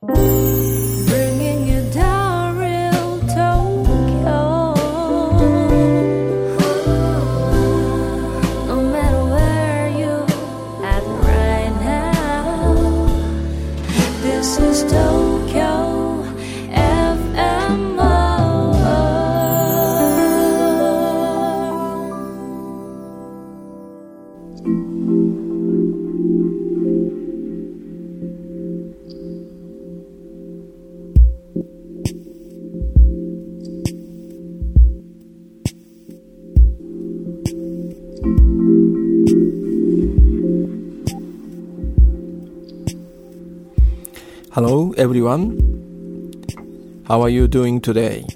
Bringing Hello, everyone. How are you doing today?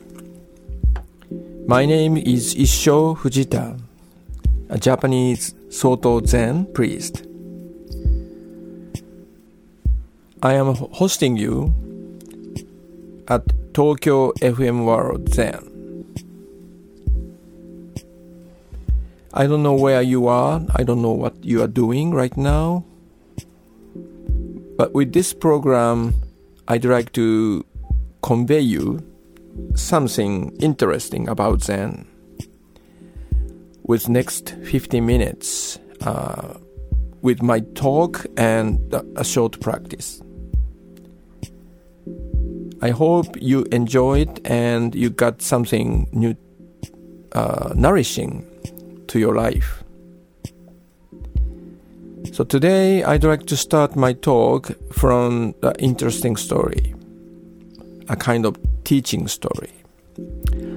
My name is Issho Fujita, a Japanese Soto Zen priest. I am hosting you at Tokyo FM World Zen. I don't know where you are, I don't know what you are doing right now. But with this program, I'd like to convey you something interesting about Zen. With next 15 minutes, uh, with my talk and a short practice. I hope you enjoyed and you got something new, uh, nourishing to your life. So today I'd like to start my talk from an interesting story, a kind of teaching story.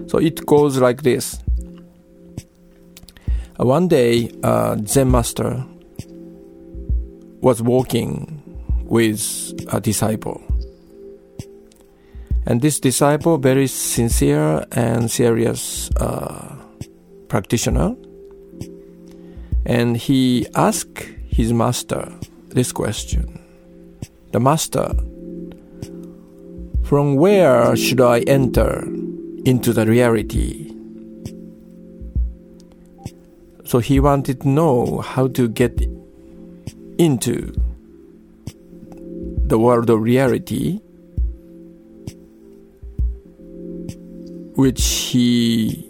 So it goes like this. One day, uh, Zen master was walking with a disciple. And this disciple, very sincere and serious uh, practitioner, and he asked his master this question The master, from where should I enter into the reality? So he wanted to know how to get into the world of reality, which he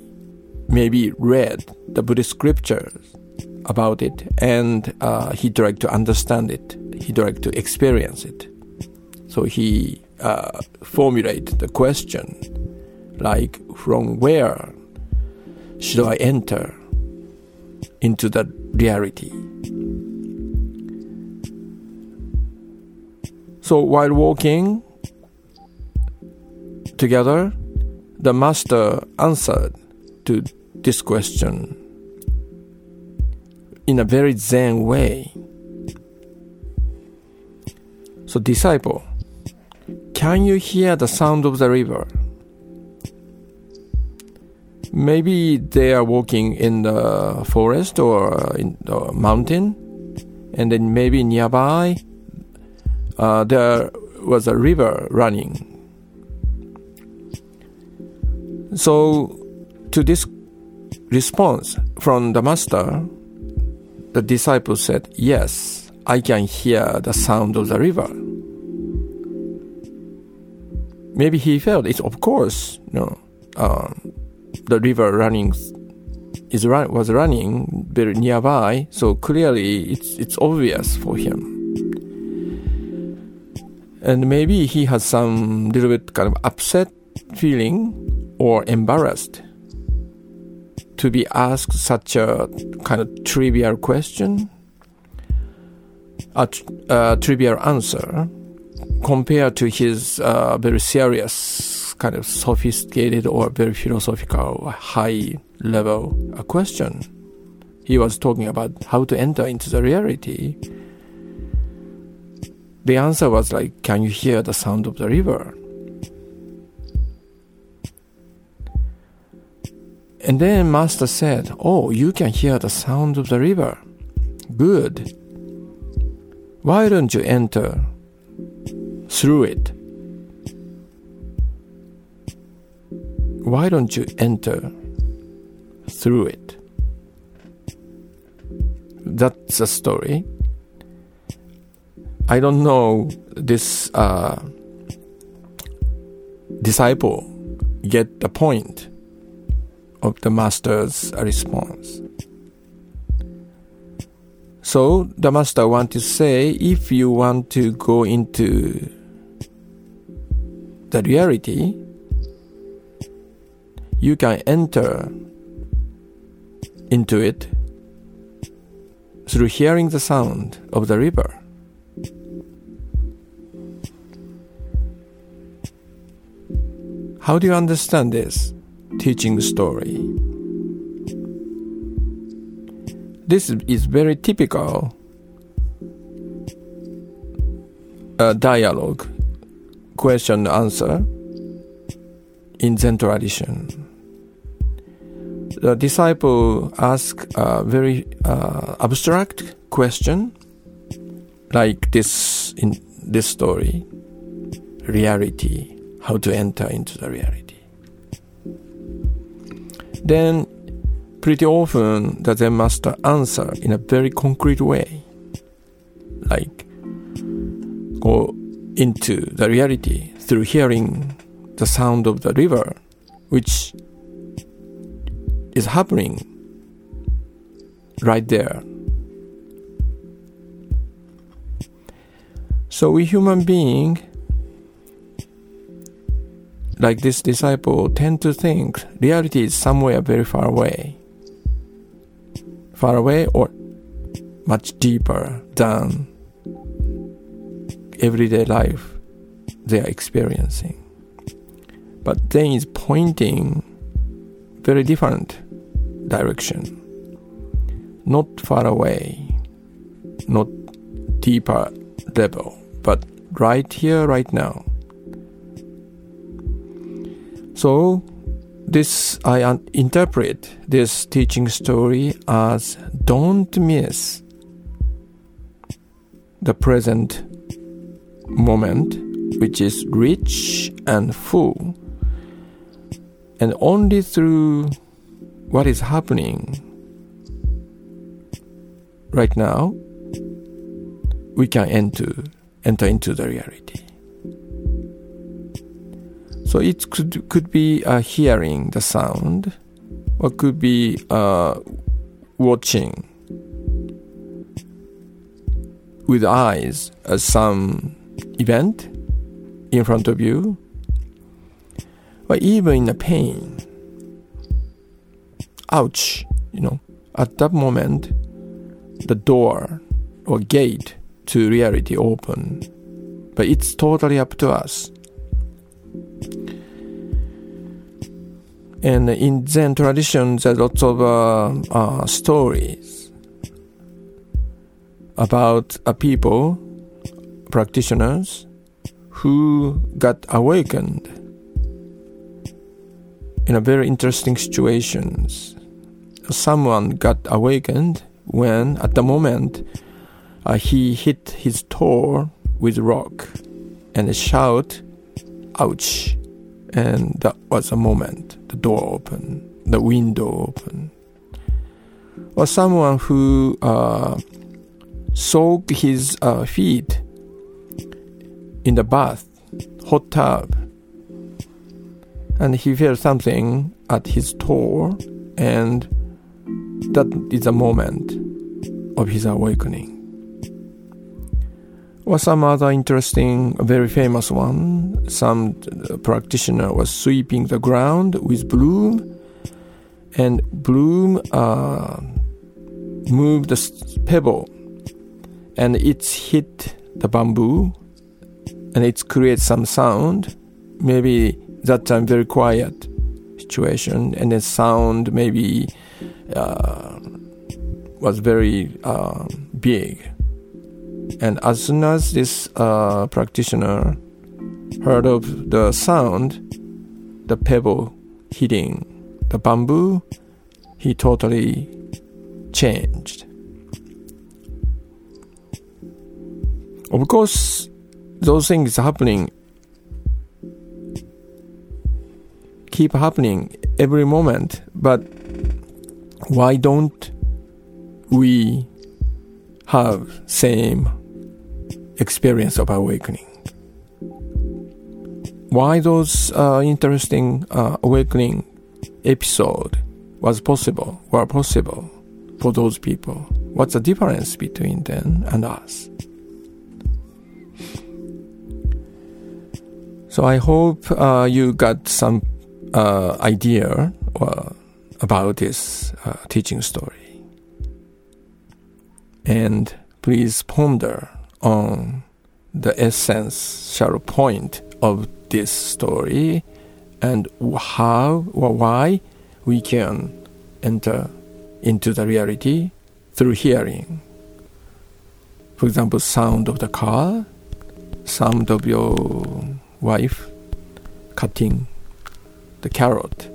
maybe read the Buddhist scriptures about it and uh, he tried to understand it. He tried to experience it. So he uh, formulated the question like from where should i enter into that reality? So while walking together the master answered to this question in a very Zen way. So, disciple, can you hear the sound of the river? Maybe they are walking in the forest or in the mountain, and then maybe nearby uh, there was a river running. So, to this response from the master, the disciple said, Yes, I can hear the sound of the river. Maybe he felt it, of course, you know, um, the river running is run, was running very nearby, so clearly it's, it's obvious for him. And maybe he has some little bit kind of upset feeling or embarrassed to be asked such a kind of trivial question, a, tr- a trivial answer, compared to his uh, very serious, kind of sophisticated or very philosophical, high level uh, question. He was talking about how to enter into the reality. The answer was like, Can you hear the sound of the river? And then Master said, Oh, you can hear the sound of the river. Good. Why don't you enter through it? Why don't you enter through it? That's a story. I don't know this uh, disciple get the point of the master's response. So the master want to say if you want to go into the reality, you can enter into it through hearing the sound of the river. How do you understand this teaching story? This is very typical uh, dialogue, question answer in Zen tradition. The disciple asks a very uh, abstract question, like this in this story reality how to enter into the reality. Then, pretty often, the Zen master answer in a very concrete way, like go into the reality through hearing the sound of the river, which is happening right there. So we human being like this disciple, tend to think reality is somewhere very far away. Far away or much deeper than everyday life they are experiencing. But Zen is pointing very different direction. Not far away, not deeper level, but right here, right now. So, this I interpret this teaching story as don't miss the present moment, which is rich and full, and only through what is happening right now we can enter enter into the reality. So it could could be uh, hearing the sound, or could be uh, watching with eyes uh, some event in front of you, or even in a pain. Ouch! You know, at that moment, the door or gate to reality open, but it's totally up to us And in Zen tradition, there's lots of uh, uh, stories about a people, practitioners, who got awakened in a very interesting situations. Someone got awakened when, at the moment, uh, he hit his toe with rock and shout, "Ouch!" And that was a moment the door open, the window open. Or someone who uh, soaked his uh, feet in the bath, hot tub, and he felt something at his toe, and that is a moment of his awakening. Or some other interesting, very famous one. Some practitioner was sweeping the ground with broom, and broom uh, moved the pebble, and it hit the bamboo, and it creates some sound. Maybe that time very quiet situation, and the sound maybe uh, was very uh, big and as soon as this uh, practitioner heard of the sound, the pebble hitting the bamboo, he totally changed. Of course, those things happening keep happening every moment, but why don't we have same experience of awakening. why those uh, interesting uh, awakening episode was possible, were possible for those people. What's the difference between them and us? So I hope uh, you got some uh, idea uh, about this uh, teaching story. And please ponder on the essence, essential point of this story and how or why we can enter into the reality through hearing. For example, sound of the car, sound of your wife cutting the carrot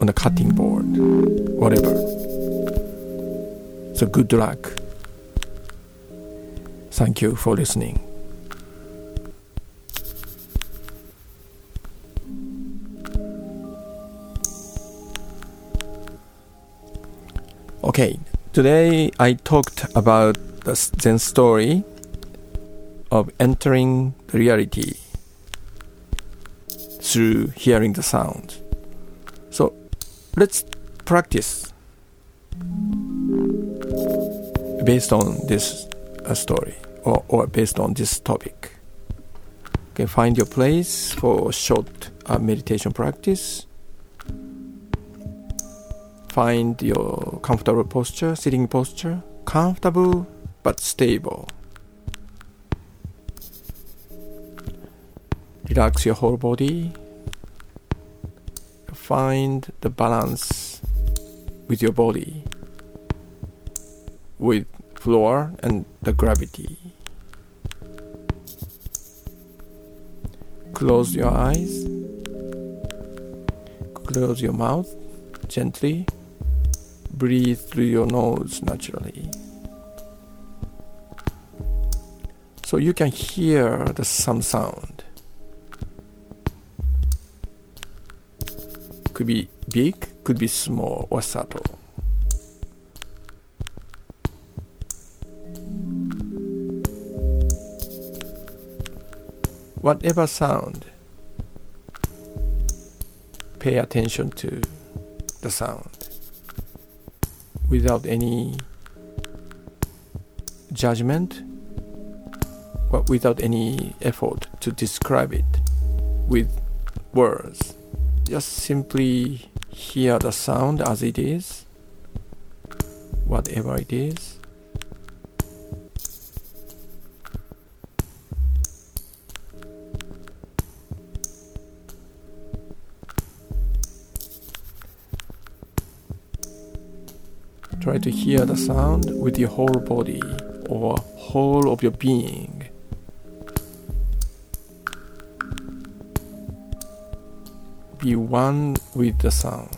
on the cutting board, whatever. So good luck. Thank you for listening. Okay, today I talked about the Zen story of entering reality through hearing the sound. So let's practice based on this uh, story or, or based on this topic. Okay, find your place for short uh, meditation practice. Find your comfortable posture, sitting posture, comfortable but stable. Relax your whole body. Find the balance with your body, with floor and the gravity. Close your eyes. Close your mouth gently. Breathe through your nose naturally. So you can hear the some sound. Could be big, could be small or subtle. Whatever sound, pay attention to the sound without any judgment, but without any effort to describe it with words. Just simply hear the sound as it is, whatever it is. Try to hear the sound with your whole body or whole of your being. Be one with the sound.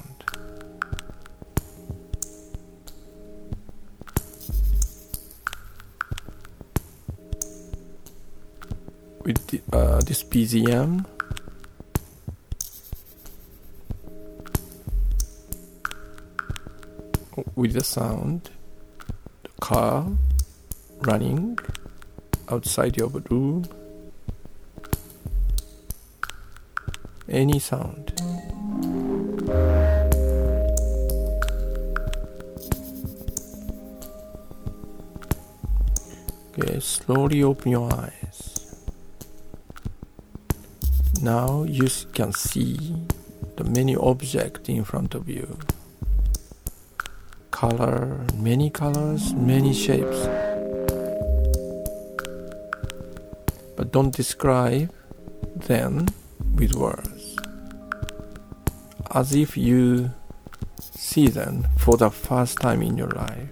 With the, uh, this BGM, with the sound, the car running outside your room, any sound. Okay, slowly open your eyes. Now you can see the many objects in front of you color, many colors, many shapes. But don't describe them with words. As if you see them for the first time in your life.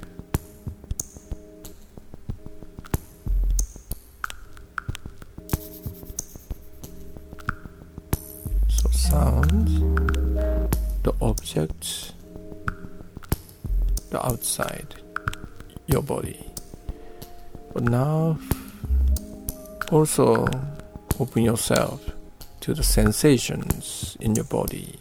So sounds, the objects, outside, your body. But now also open yourself to the sensations in your body.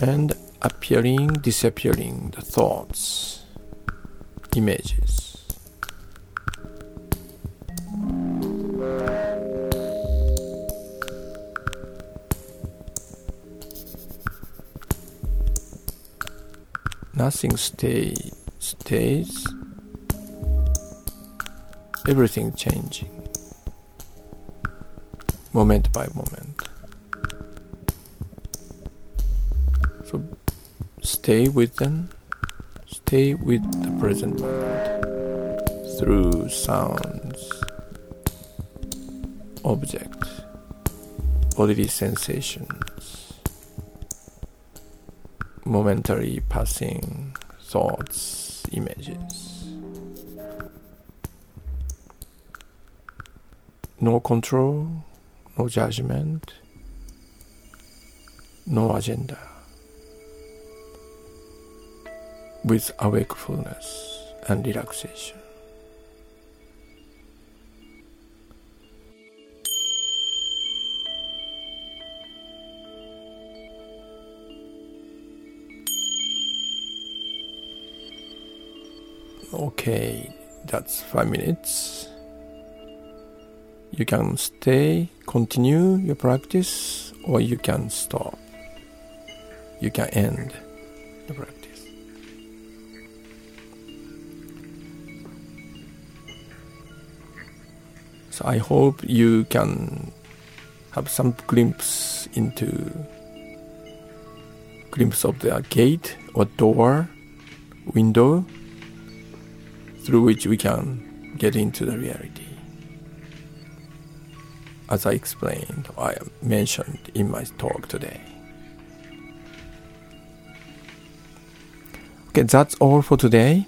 and appearing, disappearing the thoughts, images. Nothing stay stays. Everything changing. Moment by moment. So stay with them. Stay with the present moment through sounds, objects, bodily sensations, momentary passing thoughts, images. No control, no judgment, no agenda. With awakefulness and relaxation. Okay, that's five minutes. You can stay, continue your practice, or you can stop. You can end the practice. I hope you can have some glimpse into glimpse of the gate or door, window through which we can get into the reality. As I explained, I mentioned in my talk today. Okay, that's all for today.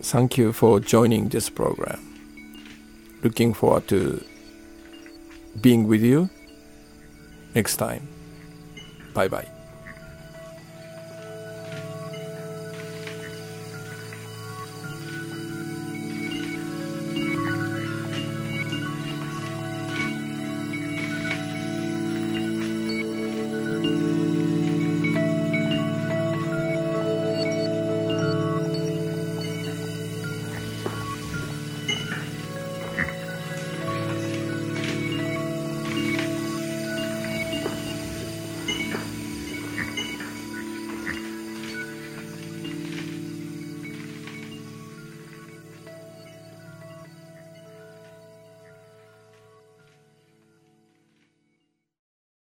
Thank you for joining this program. Looking forward to being with you next time. Bye bye.